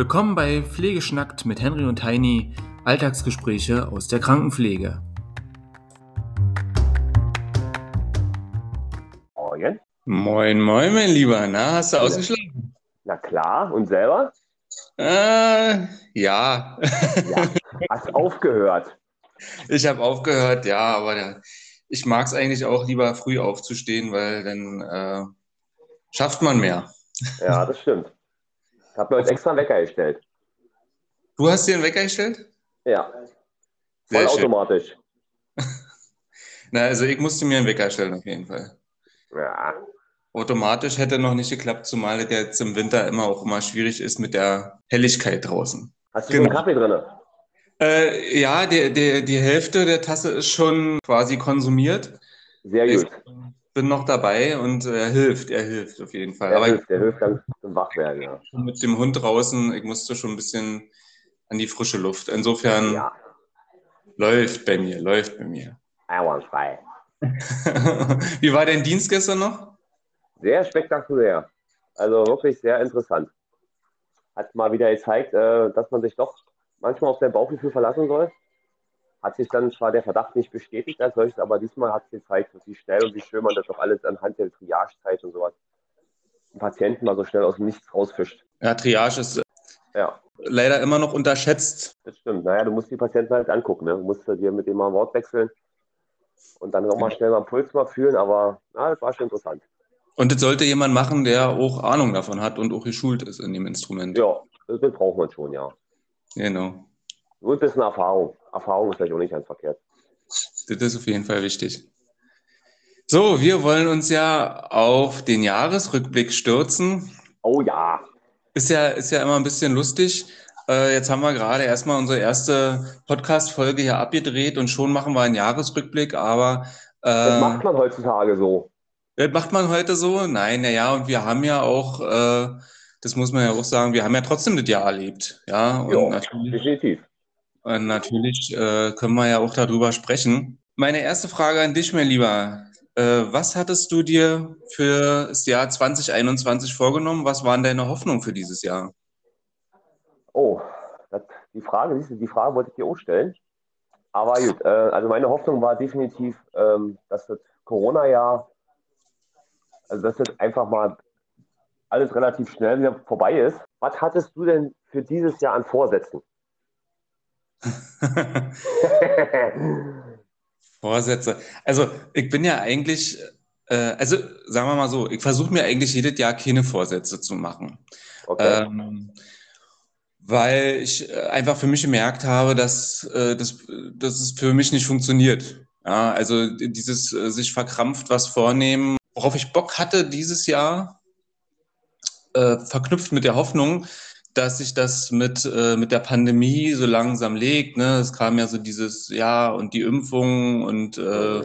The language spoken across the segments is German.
Willkommen bei Pflegeschnackt mit Henry und Heini, Alltagsgespräche aus der Krankenpflege. Morgen. Moin, moin, mein Lieber. Na, hast du ausgeschlafen? Na klar, und selber? Äh, ja. Ja, hast aufgehört. Ich habe aufgehört, ja, aber der, ich mag es eigentlich auch lieber früh aufzustehen, weil dann äh, schafft man mehr. Ja, das stimmt. Ich habe mir heute extra einen Wecker gestellt. Du hast dir einen Wecker gestellt? Ja, Sehr voll automatisch. Na, also ich musste mir einen Wecker stellen auf jeden Fall. Ja, Automatisch hätte noch nicht geklappt, zumal es jetzt im Winter immer auch immer schwierig ist mit der Helligkeit draußen. hast du Genau. einen Kaffee drin? Äh, ja, der, der, die Hälfte der Tasse ist schon quasi konsumiert. Sehr Ich gut. Bin noch dabei und er hilft, er hilft auf jeden Fall. Der Aber hilft, der hilft ganz zum Wachwerden. Ja. mit dem Hund draußen, ich musste schon ein bisschen an die frische Luft. Insofern ja, läuft bei mir, läuft bei mir. einwandfrei. Wie war dein Dienst gestern noch? Sehr spektakulär. Also wirklich sehr interessant. Hat mal wieder gezeigt, äh, dass man sich doch manchmal auf sein Bauchgefühl verlassen soll. Hat sich dann zwar der Verdacht nicht bestätigt als solches, aber diesmal hat es gezeigt, wie schnell und wie schön man das doch alles anhand der Triagezeit und sowas den Patienten mal so schnell aus dem Nichts rausfischt. Ja, Triage ist Ja, leider immer noch unterschätzt. das stimmt. Naja, du musst die Patienten halt angucken. Ne? Du musst dir mit dem mal ein Wort wechseln und dann auch mal schnell mal einen Puls mal fühlen, aber na, das war schon interessant. Und das sollte jemand machen, der auch Ahnung davon hat und auch geschult ist in dem Instrument. Ja, das, das braucht man schon, ja. Genau. Nur ein bisschen Erfahrung. Erfahrung ist vielleicht auch nicht ganz verkehrt. Das ist auf jeden Fall wichtig. So, wir wollen uns ja auf den Jahresrückblick stürzen. Oh ja, Ist ja, ist ja immer ein bisschen lustig. Äh, jetzt haben wir gerade erstmal unsere erste Podcast-Folge hier abgedreht und schon machen wir einen Jahresrückblick, aber das äh, macht man heutzutage so. das macht man heute so? Nein, naja, und wir haben ja auch, äh, das muss man ja auch sagen, wir haben ja trotzdem das Jahr erlebt. Ja, und natürlich. definitiv. Und natürlich äh, können wir ja auch darüber sprechen. Meine erste Frage an dich, mein Lieber. Äh, was hattest du dir für das Jahr 2021 vorgenommen? Was waren deine Hoffnungen für dieses Jahr? Oh, das, die Frage, du, die Frage wollte ich dir auch stellen. Aber gut, äh, also meine Hoffnung war definitiv, ähm, dass das Corona-Jahr, also dass das einfach mal alles relativ schnell wieder vorbei ist. Was hattest du denn für dieses Jahr an Vorsätzen? Vorsätze. Also ich bin ja eigentlich, äh, also sagen wir mal so, ich versuche mir eigentlich jedes Jahr keine Vorsätze zu machen. Okay. Ähm, weil ich äh, einfach für mich gemerkt habe, dass, äh, dass, dass es für mich nicht funktioniert. Ja, also dieses äh, sich verkrampft was vornehmen, worauf ich Bock hatte dieses Jahr, äh, verknüpft mit der Hoffnung, dass sich das mit, äh, mit der Pandemie so langsam legt. Ne? Es kam ja so dieses Jahr und die Impfung und äh,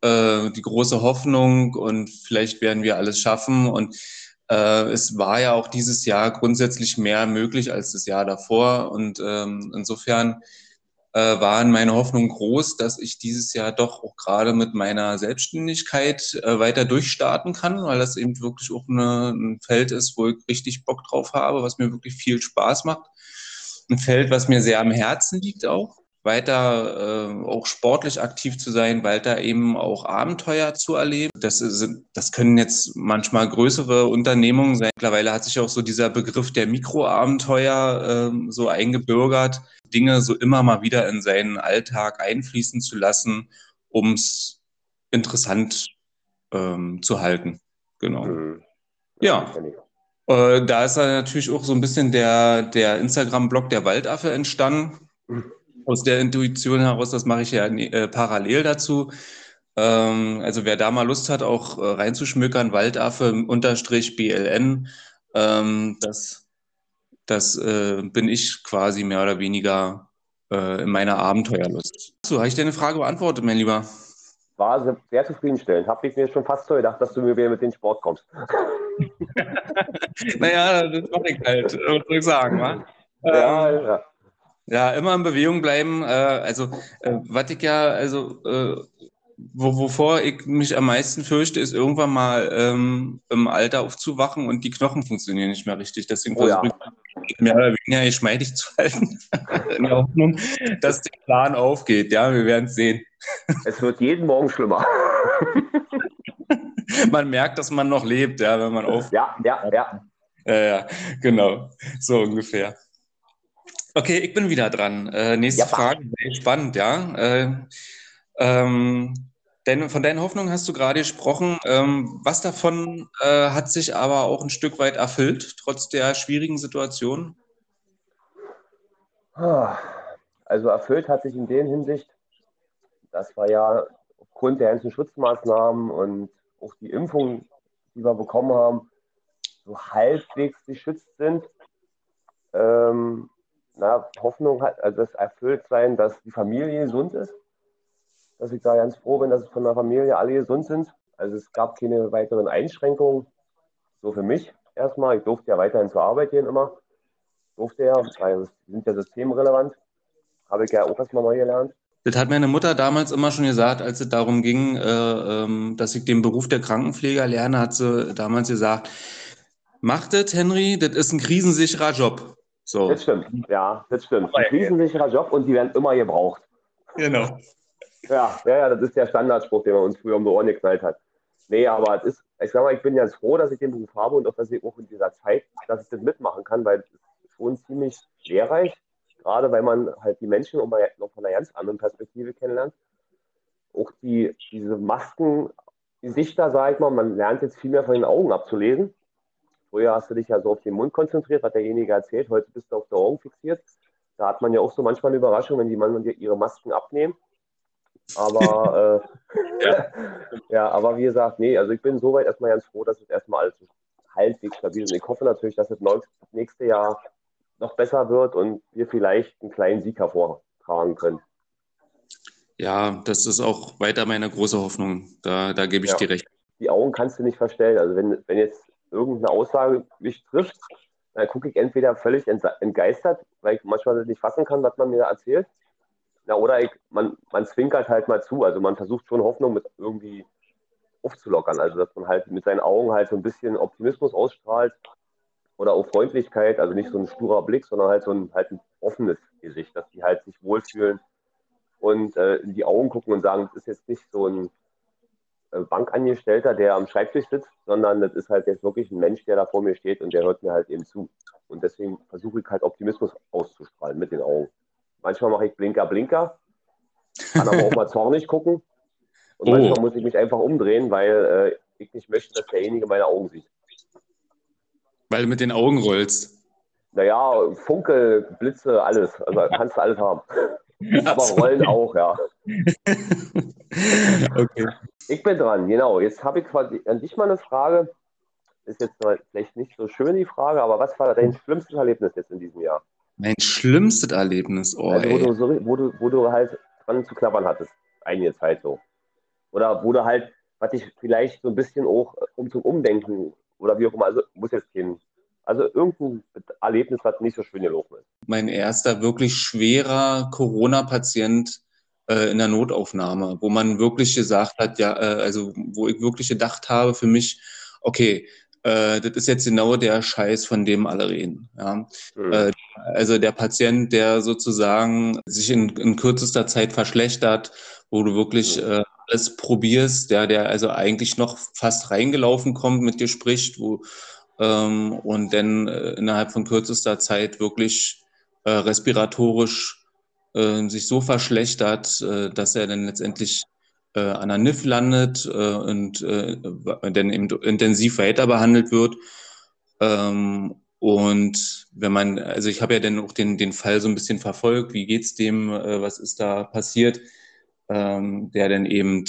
äh, die große Hoffnung und vielleicht werden wir alles schaffen. Und äh, es war ja auch dieses Jahr grundsätzlich mehr möglich als das Jahr davor. Und ähm, insofern waren meine Hoffnungen groß, dass ich dieses Jahr doch auch gerade mit meiner Selbstständigkeit äh, weiter durchstarten kann, weil das eben wirklich auch eine, ein Feld ist, wo ich richtig Bock drauf habe, was mir wirklich viel Spaß macht. Ein Feld, was mir sehr am Herzen liegt auch weiter äh, auch sportlich aktiv zu sein, weiter eben auch Abenteuer zu erleben. Das, sind, das können jetzt manchmal größere Unternehmungen sein. Mittlerweile hat sich auch so dieser Begriff der Mikroabenteuer ähm, so eingebürgert, Dinge so immer mal wieder in seinen Alltag einfließen zu lassen, um es interessant ähm, zu halten. Genau. Mhm. Ja. Äh, da ist dann natürlich auch so ein bisschen der, der Instagram-Blog der Waldaffe entstanden. Aus der Intuition heraus, das mache ich ja äh, parallel dazu. Ähm, also wer da mal Lust hat, auch äh, reinzuschmökern, Waldaffe unterstrich BLN, ähm, das, das äh, bin ich quasi mehr oder weniger äh, in meiner Abenteuerlust. So, habe ich deine Frage beantwortet, mein Lieber? War sehr, zufriedenstellend. Habe ich mir schon fast so gedacht, dass du mir wieder mit den Sport kommst. Naja, das mache ich halt, soll ich sagen, wa? Ja, Ähm, ja. Ja, immer in Bewegung bleiben. Äh, also, äh, was ich ja, also, äh, wo, wovor ich mich am meisten fürchte, ist irgendwann mal ähm, im Alter aufzuwachen und die Knochen funktionieren nicht mehr richtig. Deswegen Oh ja. mehr oder weniger geschmeidig zu halten, in der Hoffnung, dass der Plan aufgeht. Ja, wir werden es sehen. Es wird jeden Morgen schlimmer. man merkt, dass man noch lebt, ja, wenn man auf. Ja, ja, ja. Ja, ja, genau. So ungefähr. Okay, ich bin wieder dran. Äh, nächste ja, Frage, sehr spannend, ja. Äh, ähm, denn von deinen Hoffnungen hast du gerade gesprochen. Ähm, was davon äh, hat sich aber auch ein Stück weit erfüllt, trotz der schwierigen Situation? Also erfüllt hat sich in der Hinsicht, dass wir ja aufgrund der ganzen Schutzmaßnahmen und auch die Impfung, die wir bekommen haben, so halbwegs geschützt sind. Ähm, na, Hoffnung hat, also das erfüllt sein, dass die Familie gesund ist dass ich da ganz froh bin, dass von der Familie alle gesund sind. Also es gab keine weiteren Einschränkungen. So für mich erstmal. Ich durfte ja weiterhin zur Arbeit gehen immer. Durfte ja, weil es sind ja systemrelevant. Habe ich ja auch erstmal neu gelernt. Das hat meine Mutter damals immer schon gesagt, als es darum ging, äh, ähm, dass ich den Beruf der Krankenpfleger lerne, hat sie damals gesagt, mach das, Henry, das ist ein krisensicherer Job. So. Das stimmt, ja, das stimmt. Ein krisensicherer Job und die werden immer gebraucht. Genau. Ja, ja, ja, das ist der Standardspruch, den man uns früher um die Ohren geknallt hat. Nee, aber es ist, ich sag mal, ich bin ganz froh, dass ich den Beruf habe und auch, dass ich auch in dieser Zeit, dass ich das mitmachen kann, weil es ist schon ziemlich lehrreich, gerade weil man halt die Menschen noch von einer ganz anderen Perspektive kennenlernt. Auch die, diese Masken, Gesichter, sag ich mal, man lernt jetzt viel mehr von den Augen abzulesen. Früher hast du dich ja so auf den Mund konzentriert, was derjenige erzählt, heute bist du auf die Augen fixiert. Da hat man ja auch so manchmal eine Überraschung, wenn die Mann ihre Masken abnehmen aber äh, ja. ja. aber wie gesagt, nee, also ich bin soweit erstmal ganz froh, dass es erstmal alles halbwegs stabil ist. Und ich hoffe natürlich, dass es nächste Jahr noch besser wird und wir vielleicht einen kleinen Sieg hervortragen können. Ja, das ist auch weiter meine große Hoffnung. Da, da gebe ich ja. dir recht. Die Augen kannst du nicht verstellen. Also wenn, wenn jetzt irgendeine Aussage mich trifft, dann gucke ich entweder völlig entgeistert, weil ich manchmal nicht fassen kann, was man mir da erzählt. Na, oder ich, man, man zwinkert halt mal zu. Also man versucht schon Hoffnung mit irgendwie aufzulockern. Also dass man halt mit seinen Augen halt so ein bisschen Optimismus ausstrahlt oder auch Freundlichkeit. Also nicht so ein sturer Blick, sondern halt so ein, halt ein offenes Gesicht, dass die halt sich wohlfühlen und äh, in die Augen gucken und sagen, das ist jetzt nicht so ein Bankangestellter, der am Schreibtisch sitzt, sondern das ist halt jetzt wirklich ein Mensch, der da vor mir steht und der hört mir halt eben zu. Und deswegen versuche ich halt Optimismus auszustrahlen mit den Augen. Manchmal mache ich Blinker, Blinker. Kann aber auch mal zornig gucken. Und oh. manchmal muss ich mich einfach umdrehen, weil äh, ich nicht möchte, dass derjenige meine Augen sieht. Weil du mit den Augen rollst. Naja, Funkel, Blitze, alles. Also kannst du alles haben. aber rollen auch, ja. okay. Ich bin dran, genau. Jetzt habe ich an dich mal eine Frage. Ist jetzt vielleicht nicht so schön die Frage, aber was war dein schlimmstes Erlebnis jetzt in diesem Jahr? Mein schlimmstes Erlebnis, oh, also, wo, du so, wo, du, wo du halt dran zu klappern hattest, einige Zeit so. Oder wo du halt, was dich vielleicht so ein bisschen auch äh, um zum Umdenken oder wie auch immer, also muss jetzt gehen. Also irgendein Erlebnis, was nicht so schön gelaufen ist. Mein erster wirklich schwerer Corona-Patient äh, in der Notaufnahme, wo man wirklich gesagt hat, ja, äh, also wo ich wirklich gedacht habe für mich, okay, äh, das ist jetzt genau der Scheiß, von dem alle reden. Ja. Mhm. Äh, also der Patient, der sozusagen sich in, in kürzester Zeit verschlechtert, wo du wirklich mhm. äh, alles probierst, der, der also eigentlich noch fast reingelaufen kommt, mit dir spricht, wo, ähm, und dann äh, innerhalb von kürzester Zeit wirklich äh, respiratorisch äh, sich so verschlechtert, äh, dass er dann letztendlich äh, an der NIF landet äh, und äh, dann eben intensiv weiter behandelt wird. Ähm, und wenn man, also ich habe ja dann auch den, den Fall so ein bisschen verfolgt, wie geht's dem, äh, was ist da passiert, ähm, der dann eben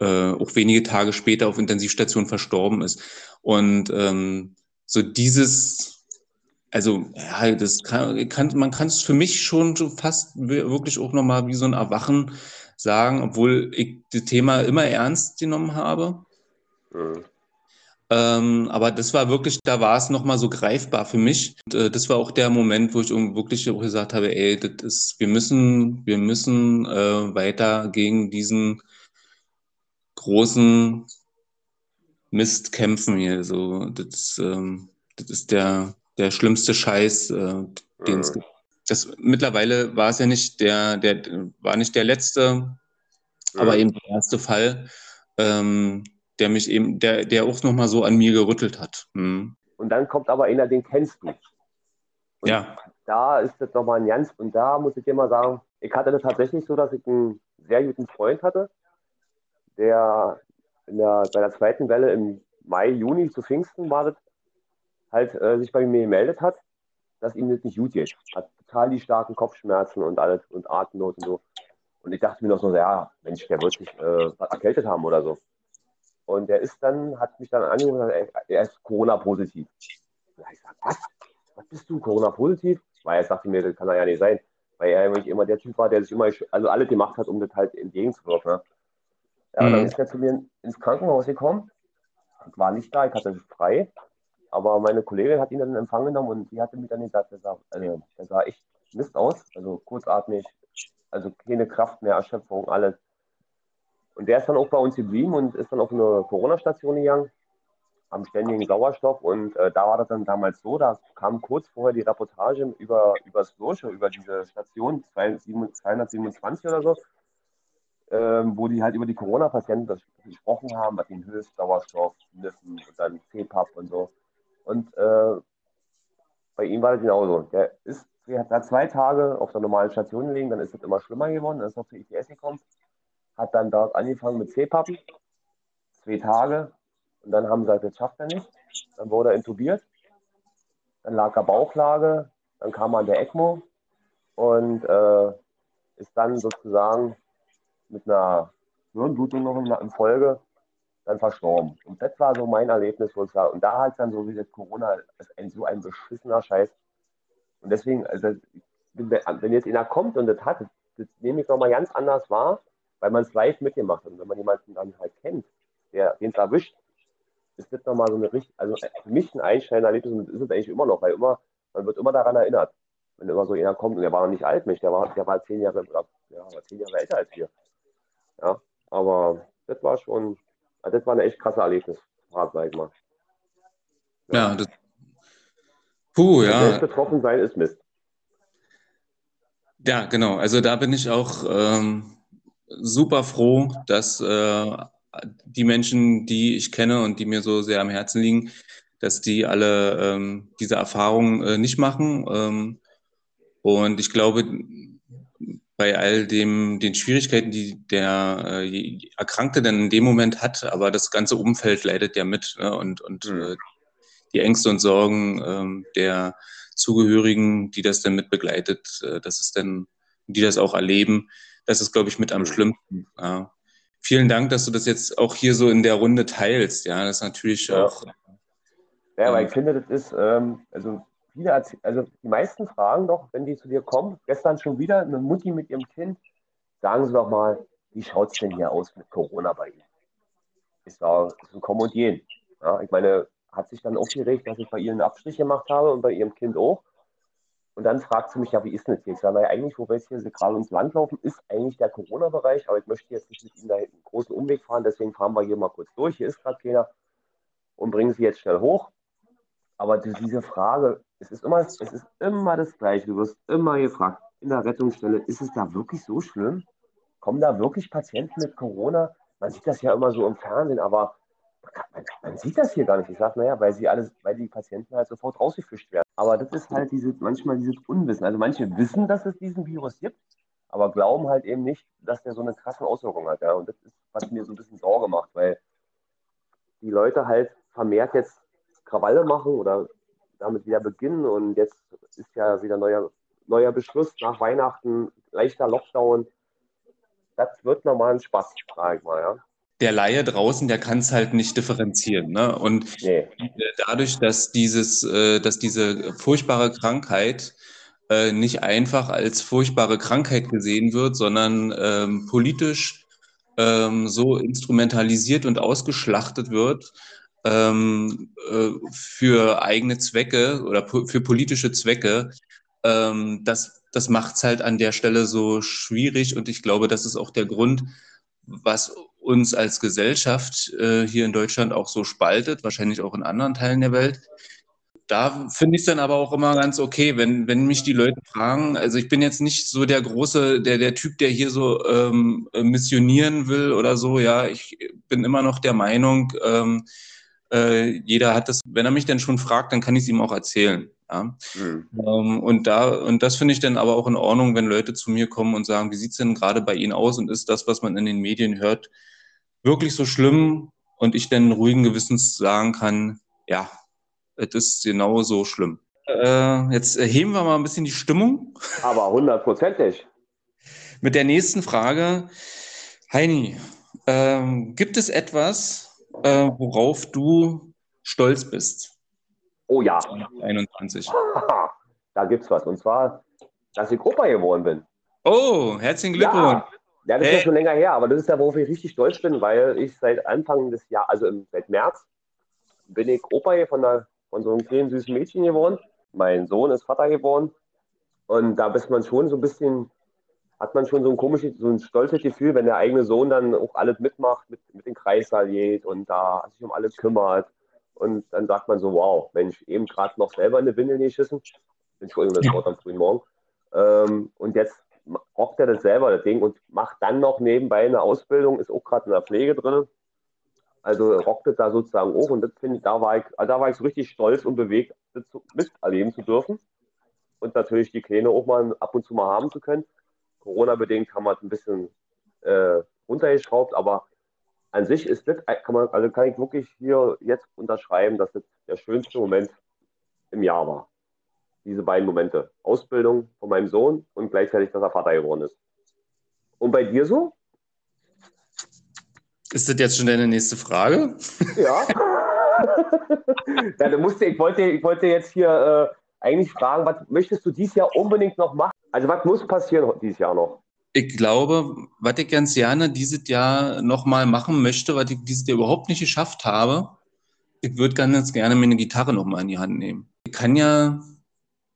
auch wenige Tage später auf Intensivstation verstorben ist. Und ähm, so dieses, also ja, das kann, kann man kann es für mich schon so fast wirklich auch nochmal wie so ein Erwachen sagen, obwohl ich das Thema immer ernst genommen habe. Mhm. Ähm, aber das war wirklich, da war es nochmal so greifbar für mich. Und, äh, das war auch der Moment, wo ich wirklich auch gesagt habe, ey, das ist, wir müssen, wir müssen äh, weiter gegen diesen großen Mist kämpfen hier. So, das, ähm, das ist der, der schlimmste Scheiß, äh, den es mhm. gibt. Das, mittlerweile war es ja nicht der, der war nicht der letzte, mhm. aber eben der erste Fall, ähm, der mich eben, der, der auch nochmal so an mir gerüttelt hat. Mhm. Und dann kommt aber einer, den kennst du. Und ja. Da ist das nochmal ein ganz, und da muss ich dir mal sagen, ich hatte das tatsächlich so, dass ich einen sehr guten Freund hatte, der, der bei der zweiten Welle im Mai, Juni zu Pfingsten war das, halt äh, sich bei mir gemeldet hat, dass ihm das nicht gut geht. Hat total die starken Kopfschmerzen und alles und Atemnot und so. Und ich dachte mir noch so, ja, Mensch, der wird sich äh, erkältet haben oder so. Und der ist dann, hat mich dann angerufen und gesagt, er ist Corona-positiv. Und ich gesagt, was? Was bist du, Corona-positiv? Weil er sagte mir, das kann er ja nicht sein. Weil er nämlich immer der Typ war, der sich immer, also alles gemacht hat, um das halt entgegenzuwirken. Ne? Ja, mhm. dann ist er zu mir ins Krankenhaus gekommen. Ich war nicht da, ich hatte frei. Aber meine Kollegin hat ihn dann in Empfang genommen und die hatte mir dann gesagt, der sah, also, der sah echt Mist aus, also kurzatmig, also keine Kraft mehr, Erschöpfung, alles. Und der ist dann auch bei uns geblieben und ist dann auf eine Corona-Station gegangen, am ständigen Sauerstoff. Und äh, da war das dann damals so, da kam kurz vorher die Reportage über, über das Loge, über diese Station 227 oder so, ähm, wo die halt über die Corona-Patienten gesprochen haben, was den hilft, Sauerstoff, Niffen und dann CPAP und so. Und äh, bei ihm war das genauso. Der ist, der hat zwei Tage auf der normalen Station gelegen, dann ist es immer schlimmer geworden, dann ist er zur ITS gekommen, hat dann dort angefangen mit C-Pappen, zwei Tage, und dann haben sie gesagt, das schafft er nicht. Dann wurde er intubiert, dann lag er Bauchlage, dann kam er an der ECMO und äh, ist dann sozusagen mit einer Hirnblutung noch in Folge dann verstorben. Und das war so mein Erlebnis, wo ich sage, und da halt dann so wie das Corona, ist ein, so ein beschissener Scheiß. Und deswegen, also, wenn jetzt einer kommt und das hat, das nehme ich nochmal ganz anders wahr, weil man es live mitgemacht hat. Und wenn man jemanden dann halt kennt, der den es erwischt, ist das nochmal so eine richtig, also für mich ein einschneidender Erlebnis und das ist es eigentlich immer noch, weil immer, man wird immer daran erinnert. Wenn immer so einer kommt und der war noch nicht alt, mich, der war, der war zehn Jahre, ja, war zehn Jahre älter als wir. Ja, aber das war schon, das war eine echt krasse Erlebnisfahrt, sag ich mal. Ja, ja das. Puh, ja. Selbst betroffen sein ist Mist. Ja, genau. Also da bin ich auch ähm, super froh, dass äh, die Menschen, die ich kenne und die mir so sehr am Herzen liegen, dass die alle ähm, diese Erfahrung äh, nicht machen. Ähm, und ich glaube, bei all dem, den Schwierigkeiten, die der äh, Erkrankte dann in dem Moment hat, aber das ganze Umfeld leidet ja mit ne? und, und äh, die Ängste und Sorgen ähm, der Zugehörigen, die das dann mit begleitet, äh, das ist dann, die das auch erleben, das ist, glaube ich, mit am schlimmsten. Ja. Vielen Dank, dass du das jetzt auch hier so in der Runde teilst. Ja, das ist natürlich ja. auch. Ja, weil ich finde, das ist, ähm, also viele, also die meisten fragen doch, wenn die zu dir kommen, gestern schon wieder eine Mutti mit ihrem Kind, sagen sie doch mal, wie schaut es denn hier aus mit Corona bei Ihnen? Ist da ist ein Kommen und Gehen. Ja, ich meine, hat sich dann aufgeregt, dass ich bei ihr einen Abstrich gemacht habe und bei ihrem Kind auch. Und dann fragt sie mich, ja, wie ist denn das hier? Ich sage, naja, eigentlich, wo wir jetzt hier gerade ins Land laufen, ist eigentlich der Corona-Bereich, aber ich möchte jetzt nicht mit Ihnen da einen großen Umweg fahren, deswegen fahren wir hier mal kurz durch. Hier ist gerade keiner und bringen Sie jetzt schnell hoch. Aber diese Frage, es ist immer, es ist immer das Gleiche. Du wirst immer gefragt, in der Rettungsstelle, ist es da wirklich so schlimm? Kommen da wirklich Patienten mit Corona? Man sieht das ja immer so im Fernsehen, aber man, man sieht das hier gar nicht. Ich sage, naja, weil sie alles, weil die Patienten halt sofort rausgefischt werden. Aber das ist halt diese, manchmal dieses Unwissen. Also manche wissen, dass es diesen Virus gibt, aber glauben halt eben nicht, dass der so eine krasse Auswirkung hat. Ja? Und das ist, was mir so ein bisschen Sorge macht, weil die Leute halt vermehrt jetzt Krawalle machen oder damit wieder beginnen. Und jetzt ist ja wieder neuer, neuer Beschluss nach Weihnachten, leichter Lockdown. Das wird normal ein Spaß, sage ich mal, ja. Der Laie draußen, der kann es halt nicht differenzieren. Ne? Und nee. dadurch, dass dieses, äh, dass diese furchtbare Krankheit äh, nicht einfach als furchtbare Krankheit gesehen wird, sondern ähm, politisch ähm, so instrumentalisiert und ausgeschlachtet wird, ähm, äh, für eigene Zwecke oder für politische Zwecke, ähm, das, das macht es halt an der Stelle so schwierig. Und ich glaube, das ist auch der Grund, was uns als Gesellschaft äh, hier in Deutschland auch so spaltet, wahrscheinlich auch in anderen Teilen der Welt. da finde ich es dann aber auch immer ganz okay, wenn, wenn mich die Leute fragen. Also ich bin jetzt nicht so der große, der, der Typ, der hier so ähm, missionieren will oder so. Ja, ich bin immer noch der Meinung, ähm, äh, jeder hat das, wenn er mich dann schon fragt, dann kann ich es ihm auch erzählen. Ja? Mhm. Ähm, und da, und das finde ich dann aber auch in Ordnung, wenn Leute zu mir kommen und sagen, wie sieht es denn gerade bei Ihnen aus und ist das, was man in den Medien hört, wirklich so schlimm? Und ich dann ruhigen Gewissens sagen kann, ja, es ist genauso schlimm. Äh, jetzt heben wir mal ein bisschen die Stimmung. Aber hundertprozentig. Mit der nächsten Frage. Heini, ähm, gibt es etwas, äh, worauf du stolz bist? Oh ja. 21. da gibt es was. Und zwar, dass ich Opa geworden bin. Oh, herzlichen Glückwunsch. Ja. Ja, das hey. ist ja schon länger her, aber das ist ja, worauf ich richtig stolz bin, weil ich seit Anfang des Jahres, also im, seit März, bin ich Opa hier von, der, von so einem kleinen süßen Mädchen geworden. Mein Sohn ist Vater geworden. Und da bist man schon so ein bisschen, hat man schon so ein komisches, so ein stolzes Gefühl, wenn der eigene Sohn dann auch alles mitmacht, mit, mit dem Kreissaal geht und da sich um alles kümmert. Und dann sagt man so, wow, Mensch, eben gerade noch selber eine Windel geschissen. Entschuldigung, das Wort am frühen Morgen. Ähm, und jetzt rockt er das selber, das Ding, und macht dann noch nebenbei eine Ausbildung, ist auch gerade in der Pflege drin. Also rockt es da sozusagen auch. Und das finde ich, da war ich, also da war ich so richtig stolz und bewegt, das miterleben zu dürfen. Und natürlich die Kleine auch mal ab und zu mal haben zu können. Corona-bedingt haben wir es ein bisschen äh, runtergeschraubt, aber an sich ist das, kann man, also kann ich wirklich hier jetzt unterschreiben, dass das der schönste Moment im Jahr war. Diese beiden Momente. Ausbildung von meinem Sohn und gleichzeitig, dass er Vater geworden ist. Und bei dir so? Ist das jetzt schon deine nächste Frage? Ja. ja musste, ich, wollte, ich wollte jetzt hier äh, eigentlich fragen, was möchtest du dieses Jahr unbedingt noch machen? Also was muss passieren dieses Jahr noch? Ich glaube, was ich ganz gerne dieses Jahr nochmal machen möchte, was ich dieses Jahr überhaupt nicht geschafft habe, ich würde ganz gerne mir eine Gitarre nochmal in die Hand nehmen. Ich kann ja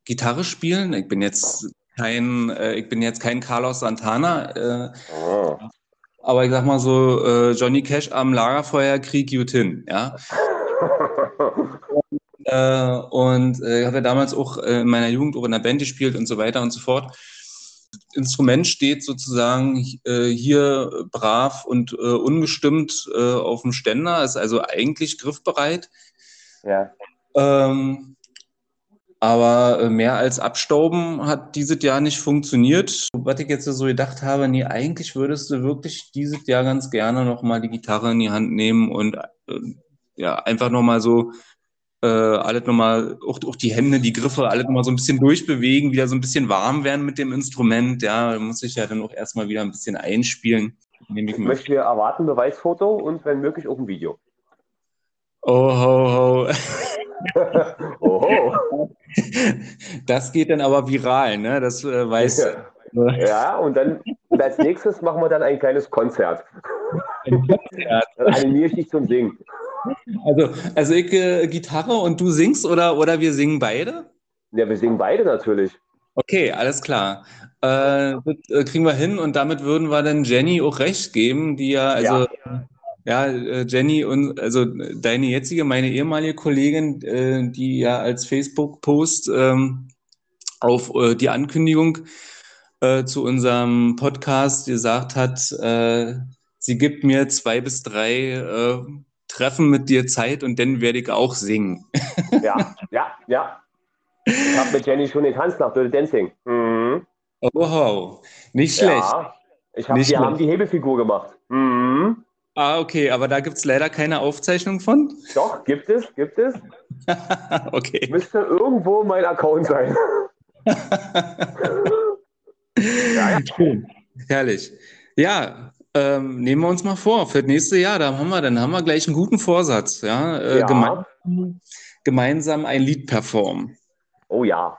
Gitarre spielen. Ich bin jetzt kein, äh, ich bin jetzt kein Carlos Santana. Äh, oh. Aber ich sag mal so, äh, Johnny Cash am Lagerfeuer, Krieg gut hin, ja. Äh, und äh, ich habe ja damals auch äh, in meiner Jugend auch in der Band gespielt und so weiter und so fort. Instrument steht sozusagen äh, hier brav und äh, ungestimmt äh, auf dem Ständer, ist also eigentlich griffbereit. Ja. Ähm, aber äh, mehr als abstauben hat dieses Jahr nicht funktioniert. Was ich jetzt so gedacht habe, nee, eigentlich würdest du wirklich dieses Jahr ganz gerne nochmal die Gitarre in die Hand nehmen und äh, ja, einfach nochmal so äh, alles nochmal, auch, auch die Hände, die Griffe, alles nochmal so ein bisschen durchbewegen, wieder so ein bisschen warm werden mit dem Instrument. Ja, da muss ich ja dann auch erstmal wieder ein bisschen einspielen. Ich möchte wir erwarten, Beweisfoto und wenn möglich auch ein Video. Oh, ho, ho. Oho. Das geht dann aber viral, ne? Das äh, weiß. Ja. ja, und dann und als nächstes machen wir dann ein kleines Konzert. Ein Konzert. Dann animiere ich dich zum Singen. Also, also ich äh, Gitarre und du singst oder, oder wir singen beide? Ja, wir singen beide natürlich. Okay, alles klar. Äh, das äh, kriegen wir hin und damit würden wir dann Jenny auch recht geben, die ja, also ja. Ja, äh, Jenny und also deine jetzige, meine ehemalige Kollegin, äh, die ja als Facebook-Post ähm, auf äh, die Ankündigung äh, zu unserem Podcast gesagt hat, sie gibt mir zwei bis drei Treffen mit dir Zeit und dann werde ich auch singen. Ja, ja, ja. Ich habe mit Jenny schon getanzt nach Dirty Dancing. Mhm. Oh, wow, nicht schlecht. Ja, ich hab, wir haben die Hebefigur gemacht. Mhm. Ah, okay, aber da gibt es leider keine Aufzeichnung von? Doch, gibt es, gibt es. okay. Müsste irgendwo mein Account sein. ja, ja. Schön. Herrlich. Ja, ähm, nehmen wir uns mal vor, für das nächste Jahr, da haben wir, dann haben wir gleich einen guten Vorsatz, ja. Äh, ja. Gemeinsam, gemeinsam ein Lied performen. Oh ja.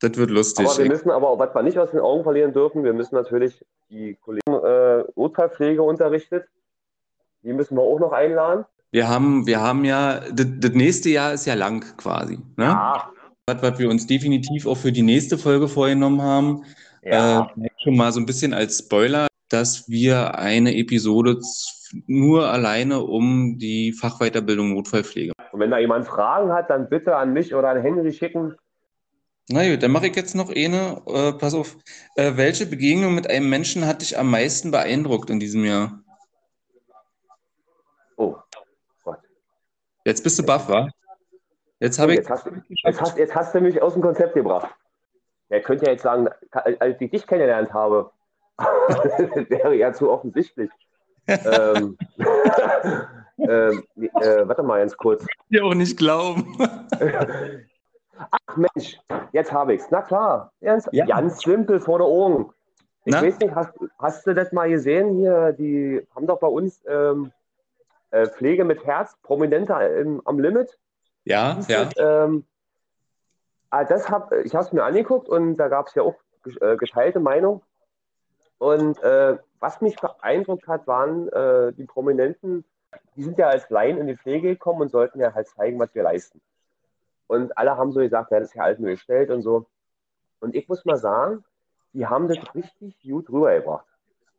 Das wird lustig. Aber wir müssen aber, was wir nicht aus den Augen verlieren dürfen, wir müssen natürlich die Kollegen äh, Notfallpflege unterrichtet die müssen wir auch noch einladen. Wir haben, wir haben ja, das, das nächste Jahr ist ja lang quasi. Ne? Ja. Was, was wir uns definitiv auch für die nächste Folge vorgenommen haben, ja. äh, schon mal so ein bisschen als Spoiler, dass wir eine Episode nur alleine um die Fachweiterbildung Notfallpflege. Und wenn da jemand Fragen hat, dann bitte an mich oder an Henry schicken. Na gut, dann mache ich jetzt noch eine. Äh, pass auf. Äh, welche Begegnung mit einem Menschen hat dich am meisten beeindruckt in diesem Jahr? Oh Gott. Jetzt bist du baff, wa? Jetzt habe ich. Jetzt hast, jetzt, hast, jetzt hast du mich aus dem Konzept gebracht. Er könnte ja jetzt sagen, als ich dich kennengelernt habe, wäre ja zu offensichtlich. ähm, ähm, äh, warte mal ganz kurz. Ich auch nicht glauben. Ach Mensch, jetzt habe ich es. Na klar, ganz, ja. ganz simpel vor der Ohren. Ich Na? weiß nicht, hast, hast, du das mal gesehen hier? Die haben doch bei uns ähm, äh, Pflege mit Herz, Prominente im, am Limit. Ja, ja. Das, ähm, ah, das hab, ich habe es mir angeguckt und da gab es ja auch äh, geteilte Meinung. Und äh, was mich beeindruckt hat, waren äh, die Prominenten, die sind ja als Laien in die Pflege gekommen und sollten ja halt zeigen, was wir leisten. Und alle haben so gesagt, ja, das ist ja alt nur gestellt und so. Und ich muss mal sagen, die haben das richtig gut rübergebracht.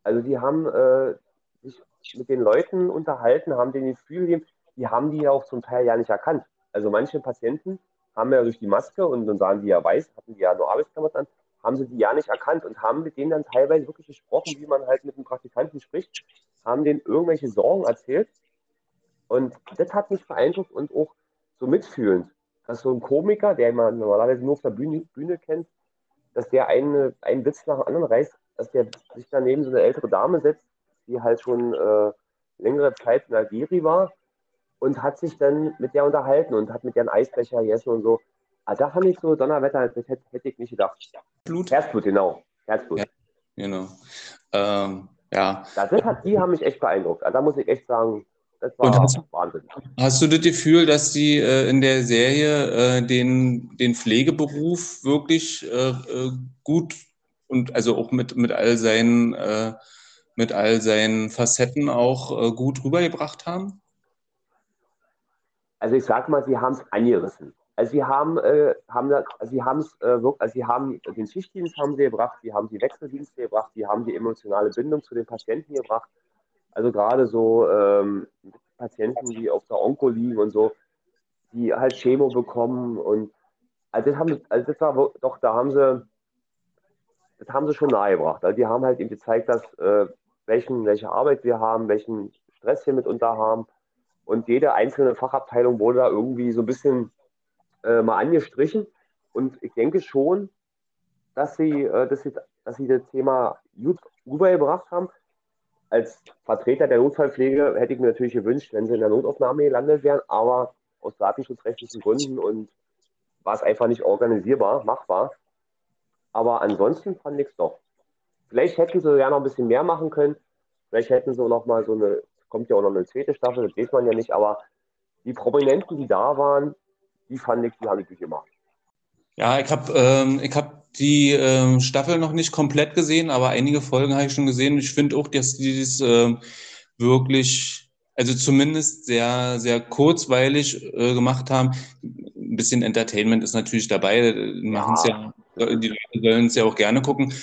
Also die haben äh, sich mit den Leuten unterhalten, haben den Gefühl gegeben, die haben die ja auch zum Teil ja nicht erkannt. Also manche Patienten haben ja durch die Maske und dann sahen die ja weiß, hatten die ja nur Arbeitsklamotten an, haben sie die ja nicht erkannt und haben mit denen dann teilweise wirklich gesprochen, wie man halt mit einem Praktikanten spricht, haben denen irgendwelche Sorgen erzählt. Und das hat mich beeindruckt und auch so mitfühlend, dass so ein Komiker, der man normalerweise nur auf der Bühne, Bühne kennt, dass der eine, einen Witz nach dem anderen reißt, dass der sich daneben so eine ältere Dame setzt, die halt schon äh, längere Zeit in Algeri war und hat sich dann mit der unterhalten und hat mit der einen Eisbecher gegessen und so. Ah, da fand ich so Donnerwetter, das hätte, hätte ich nicht gedacht. Blut? Herzblut, genau. Herzblut. Ja, genau. Ähm, ja. Das hat, die haben mich echt beeindruckt. Also, da muss ich echt sagen, das war hast, Wahnsinn. Hast du das Gefühl, dass die äh, in der Serie äh, den, den Pflegeberuf wirklich äh, äh gut und also auch mit, mit all seinen äh, mit all seinen Facetten auch äh, gut rübergebracht haben? Also ich sag mal, sie haben es angerissen. Also sie haben, äh, haben also sie haben es äh, also sie haben den Schichtdienst haben sie gebracht, sie haben die Wechseldienste gebracht, sie haben die emotionale Bindung zu den Patienten gebracht. Also gerade so ähm, Patienten, die auf der Onko liegen und so, die halt Chemo bekommen und also das haben also das war doch, da haben sie das haben sie schon nahegebracht. Also die haben halt eben gezeigt, dass äh, welchen, welche Arbeit wir haben, welchen Stress wir mitunter haben. Und jede einzelne Fachabteilung wurde da irgendwie so ein bisschen äh, mal angestrichen. Und ich denke schon, dass sie, äh, dass sie, dass sie das Thema gut rübergebracht haben. Als Vertreter der Notfallpflege hätte ich mir natürlich gewünscht, wenn sie in der Notaufnahme gelandet wären, aber aus datenschutzrechtlichen Gründen und war es einfach nicht organisierbar, machbar. Aber ansonsten fand ich es doch. Vielleicht hätten sie ja noch ein bisschen mehr machen können. Vielleicht hätten sie noch mal so eine, kommt ja auch noch eine zweite Staffel, das weiß man ja nicht, aber die Prominenten, die da waren, die fand ich, die habe ich durchgemacht. Ja, ich habe ähm, hab die ähm, Staffel noch nicht komplett gesehen, aber einige Folgen habe ich schon gesehen. Ich finde auch, dass die das ähm, wirklich, also zumindest sehr, sehr kurzweilig äh, gemacht haben. Ein bisschen Entertainment ist natürlich dabei. Machen ja. ja, die Leute sollen es ja auch gerne gucken.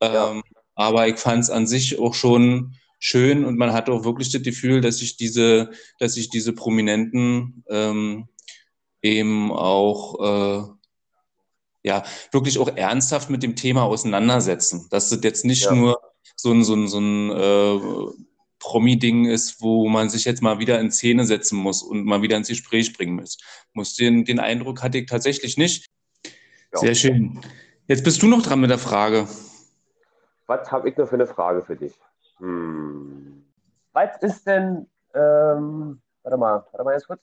Ja. Ähm, aber ich fand es an sich auch schon schön und man hat auch wirklich das Gefühl, dass sich diese, dass sich diese Prominenten ähm, eben auch äh, ja wirklich auch ernsthaft mit dem Thema auseinandersetzen. Dass das jetzt nicht ja. nur so ein, so ein, so ein äh, Promi-Ding ist, wo man sich jetzt mal wieder in Szene setzen muss und mal wieder ins Gespräch bringen muss. muss den, den Eindruck hatte ich tatsächlich nicht. Ja. Sehr schön. Jetzt bist du noch dran mit der Frage. Was habe ich noch für eine Frage für dich? Hm. Was ist denn, ähm, warte mal, warte mal jetzt kurz.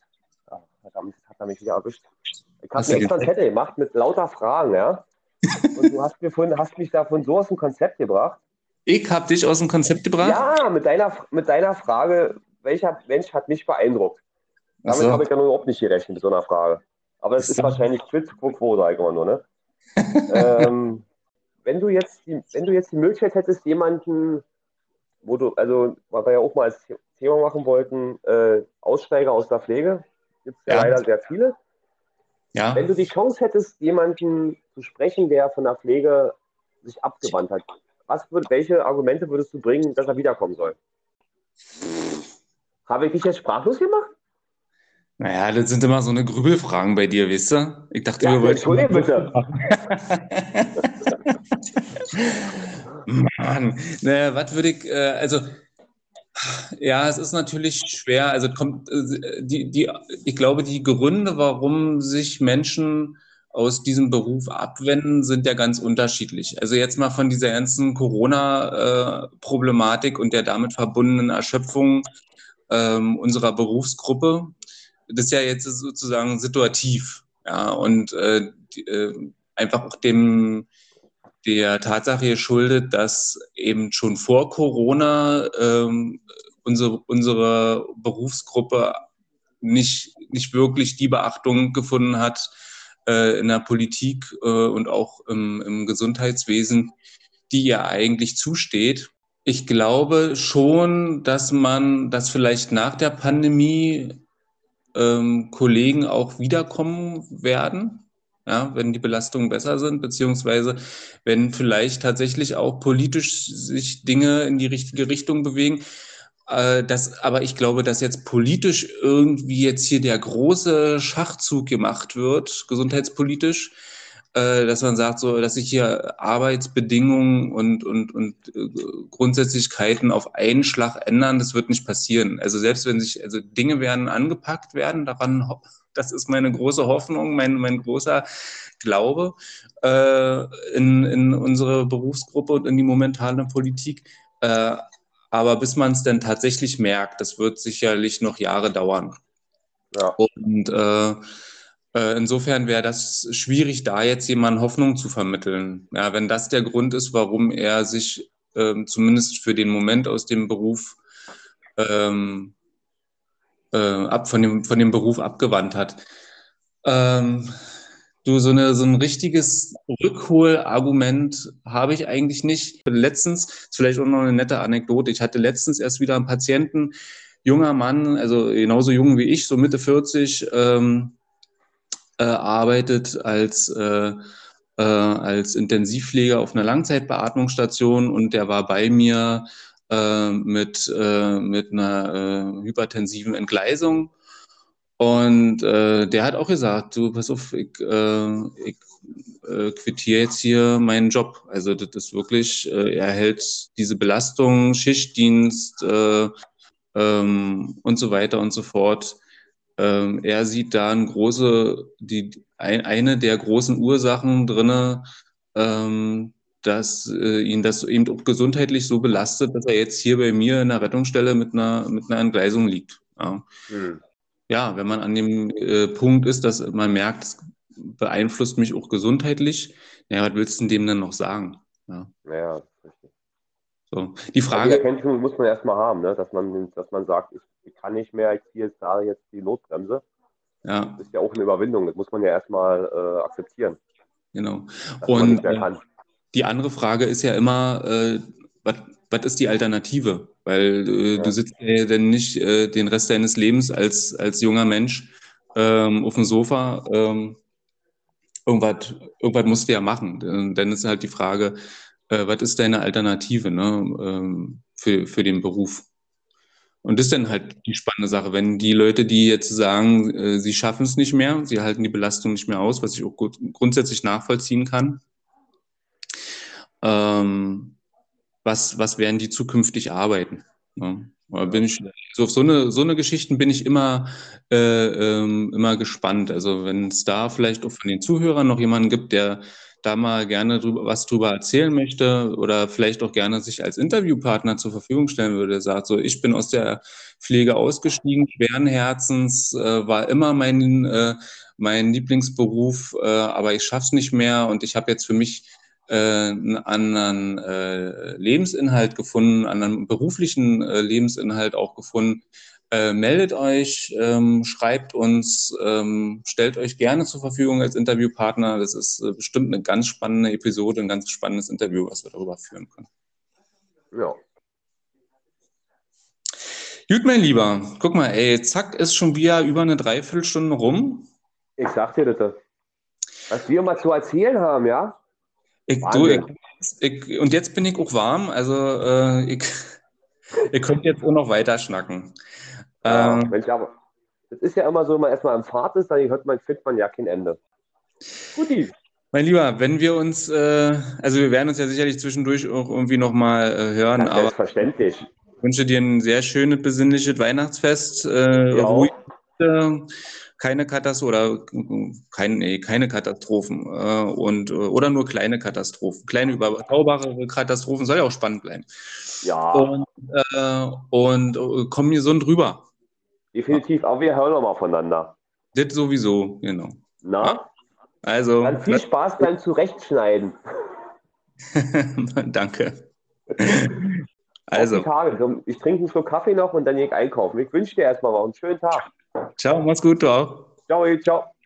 Verdammt, hat er mich wieder erwischt. Ich habe mir extra Zettel gemacht mit lauter Fragen, ja. Und du hast, gefunden, hast mich davon so aus dem Konzept gebracht. Ich habe dich aus dem Konzept gebracht? Ja, mit deiner, mit deiner Frage, welcher Mensch hat mich beeindruckt? Damit so. habe ich ja überhaupt nicht gerechnet mit so einer Frage. Aber es ist, ist wahrscheinlich quid pro quo, sag ich mal nur, ne? ähm, wenn du jetzt die, wenn du jetzt die Möglichkeit hättest, jemanden, wo du, also, was wir ja auch mal als Thema machen wollten, äh, Aussteiger aus der Pflege, gibt es ja, ja, leider sehr viele. Ja. Wenn du die Chance hättest, jemanden zu sprechen, der von der Pflege sich abgewandt hat, was würd, welche Argumente würdest du bringen, dass er wiederkommen soll? Habe ich dich jetzt sprachlos gemacht? Naja, das sind immer so eine Grübelfragen bei dir, weißt du? Ich dachte, Ja, wir wollten. Entschuldige bitte. Mann, naja, was würde ich, äh, also, ja, es ist natürlich schwer. Also, kommt, äh, die, die, ich glaube, die Gründe, warum sich Menschen aus diesem Beruf abwenden, sind ja ganz unterschiedlich. Also, jetzt mal von dieser ganzen Corona-Problematik und der damit verbundenen Erschöpfung ähm, unserer Berufsgruppe. Das ist ja jetzt sozusagen situativ. Ja, und äh, die, äh, einfach auch dem, der Tatsache geschuldet, dass eben schon vor Corona ähm, unsere, unsere Berufsgruppe nicht, nicht wirklich die Beachtung gefunden hat äh, in der Politik äh, und auch im, im Gesundheitswesen, die ihr eigentlich zusteht. Ich glaube schon, dass man, dass vielleicht nach der Pandemie ähm, Kollegen auch wiederkommen werden ja, wenn die Belastungen besser sind, beziehungsweise wenn vielleicht tatsächlich auch politisch sich Dinge in die richtige Richtung bewegen. Äh, das, aber ich glaube, dass jetzt politisch irgendwie jetzt hier der große Schachzug gemacht wird, gesundheitspolitisch, äh, dass man sagt, so, dass sich hier Arbeitsbedingungen und, und, und äh, Grundsätzlichkeiten auf einen Schlag ändern, das wird nicht passieren. Also selbst wenn sich, also Dinge werden angepackt werden, daran das ist meine große Hoffnung, mein, mein großer Glaube äh, in, in unsere Berufsgruppe und in die momentane Politik. Äh, aber bis man es denn tatsächlich merkt, das wird sicherlich noch Jahre dauern. Ja. Und äh, äh insofern wäre das schwierig, da jetzt jemandem Hoffnung zu vermitteln. Ja, wenn das der Grund ist, warum er sich äh, zumindest für den Moment aus dem Beruf ähm, äh, ab, von, dem, von dem Beruf abgewandt hat. Ähm, du, so, eine, so ein richtiges Rückholargument habe ich eigentlich nicht. Letztens, vielleicht auch noch eine nette Anekdote, ich hatte letztens erst wieder einen Patienten, junger Mann, also genauso jung wie ich, so Mitte 40, ähm, äh, arbeitet als, äh, äh, als Intensivpfleger auf einer Langzeitbeatmungsstation und der war bei mir äh, mit, äh, mit einer äh, hypertensiven Entgleisung. Und äh, der hat auch gesagt, du, pass auf, ich, äh, ich quittiere jetzt hier meinen Job. Also das ist wirklich, er hält diese Belastung, Schichtdienst äh, ähm, und so weiter und so fort. Ähm, er sieht da eine große, die, ein, eine der großen Ursachen drinne, ähm, dass äh, ihn das eben auch gesundheitlich so belastet, dass er jetzt hier bei mir in der Rettungsstelle mit einer, mit einer Entgleisung liegt. Ja, mhm. ja wenn man an dem äh, Punkt ist, dass man merkt, es beeinflusst mich auch gesundheitlich, naja, was willst du dem denn noch sagen? Ja, ja richtig. So, die Frage. Die Erkenntnis muss man erstmal haben, ne? dass, man, dass man sagt, ich, ich kann nicht mehr, ich ziehe jetzt da jetzt die Notbremse. Ja. Das ist ja auch eine Überwindung, das muss man ja erstmal äh, akzeptieren. Genau. Und die andere Frage ist ja immer, äh, was ist die Alternative? Weil äh, ja. du sitzt ja dann nicht äh, den Rest deines Lebens als, als junger Mensch ähm, auf dem Sofa. Ähm, irgendwas, irgendwas musst du ja machen. Dann ist halt die Frage, äh, was ist deine Alternative ne, ähm, für, für den Beruf? Und das ist dann halt die spannende Sache, wenn die Leute, die jetzt sagen, äh, sie schaffen es nicht mehr, sie halten die Belastung nicht mehr aus, was ich auch gut, grundsätzlich nachvollziehen kann, ähm, was, was werden die zukünftig arbeiten. Ne? Bin ich, so auf so eine, so eine Geschichten bin ich immer, äh, ähm, immer gespannt. Also wenn es da vielleicht auch von den Zuhörern noch jemanden gibt, der da mal gerne drüber, was drüber erzählen möchte oder vielleicht auch gerne sich als Interviewpartner zur Verfügung stellen würde, sagt so, ich bin aus der Pflege ausgestiegen, schweren Herzens, äh, war immer mein, äh, mein Lieblingsberuf, äh, aber ich schaff's nicht mehr und ich habe jetzt für mich einen anderen äh, Lebensinhalt gefunden, einen anderen beruflichen äh, Lebensinhalt auch gefunden. Äh, meldet euch, ähm, schreibt uns, ähm, stellt euch gerne zur Verfügung als Interviewpartner. Das ist äh, bestimmt eine ganz spannende Episode, ein ganz spannendes Interview, was wir darüber führen können. Ja. Gut, mein Lieber, guck mal, ey, zack, ist schon wieder über eine Dreiviertelstunde rum. Ich sag dir das. Was wir mal zu erzählen haben, ja? Ich, du, ich, ich, und jetzt bin ich auch warm, also äh, ich, ihr könnt jetzt auch noch weiter schnacken. Ja, ähm, Mensch, aber Das ist ja immer so, wenn man erstmal am Fahrt ist, dann hört man, findet man ja kein Ende. Guti. Mein Lieber, wenn wir uns, äh, also wir werden uns ja sicherlich zwischendurch auch irgendwie nochmal äh, hören. Ja, selbstverständlich. Ich wünsche dir ein sehr schönes, besinnliches Weihnachtsfest. Äh, ruhig, keine Katastrophen oder kein, nee, keine Katastrophen äh, und oder nur kleine Katastrophen, kleine überschaubare Katastrophen soll ja auch spannend bleiben. Ja. Und, äh, und äh, komm gesund rüber. Definitiv, aber wir hören nochmal voneinander. Das sowieso, genau. Na? Also. Dann viel Spaß beim Zurechtschneiden. Danke. Also. Tage. Ich trinke einen Schluck Kaffee noch und dann gehe ich einkaufen. Ich wünsche dir erstmal noch einen schönen Tag. Ciao, mach's gut, du auch. Ciao, ciao.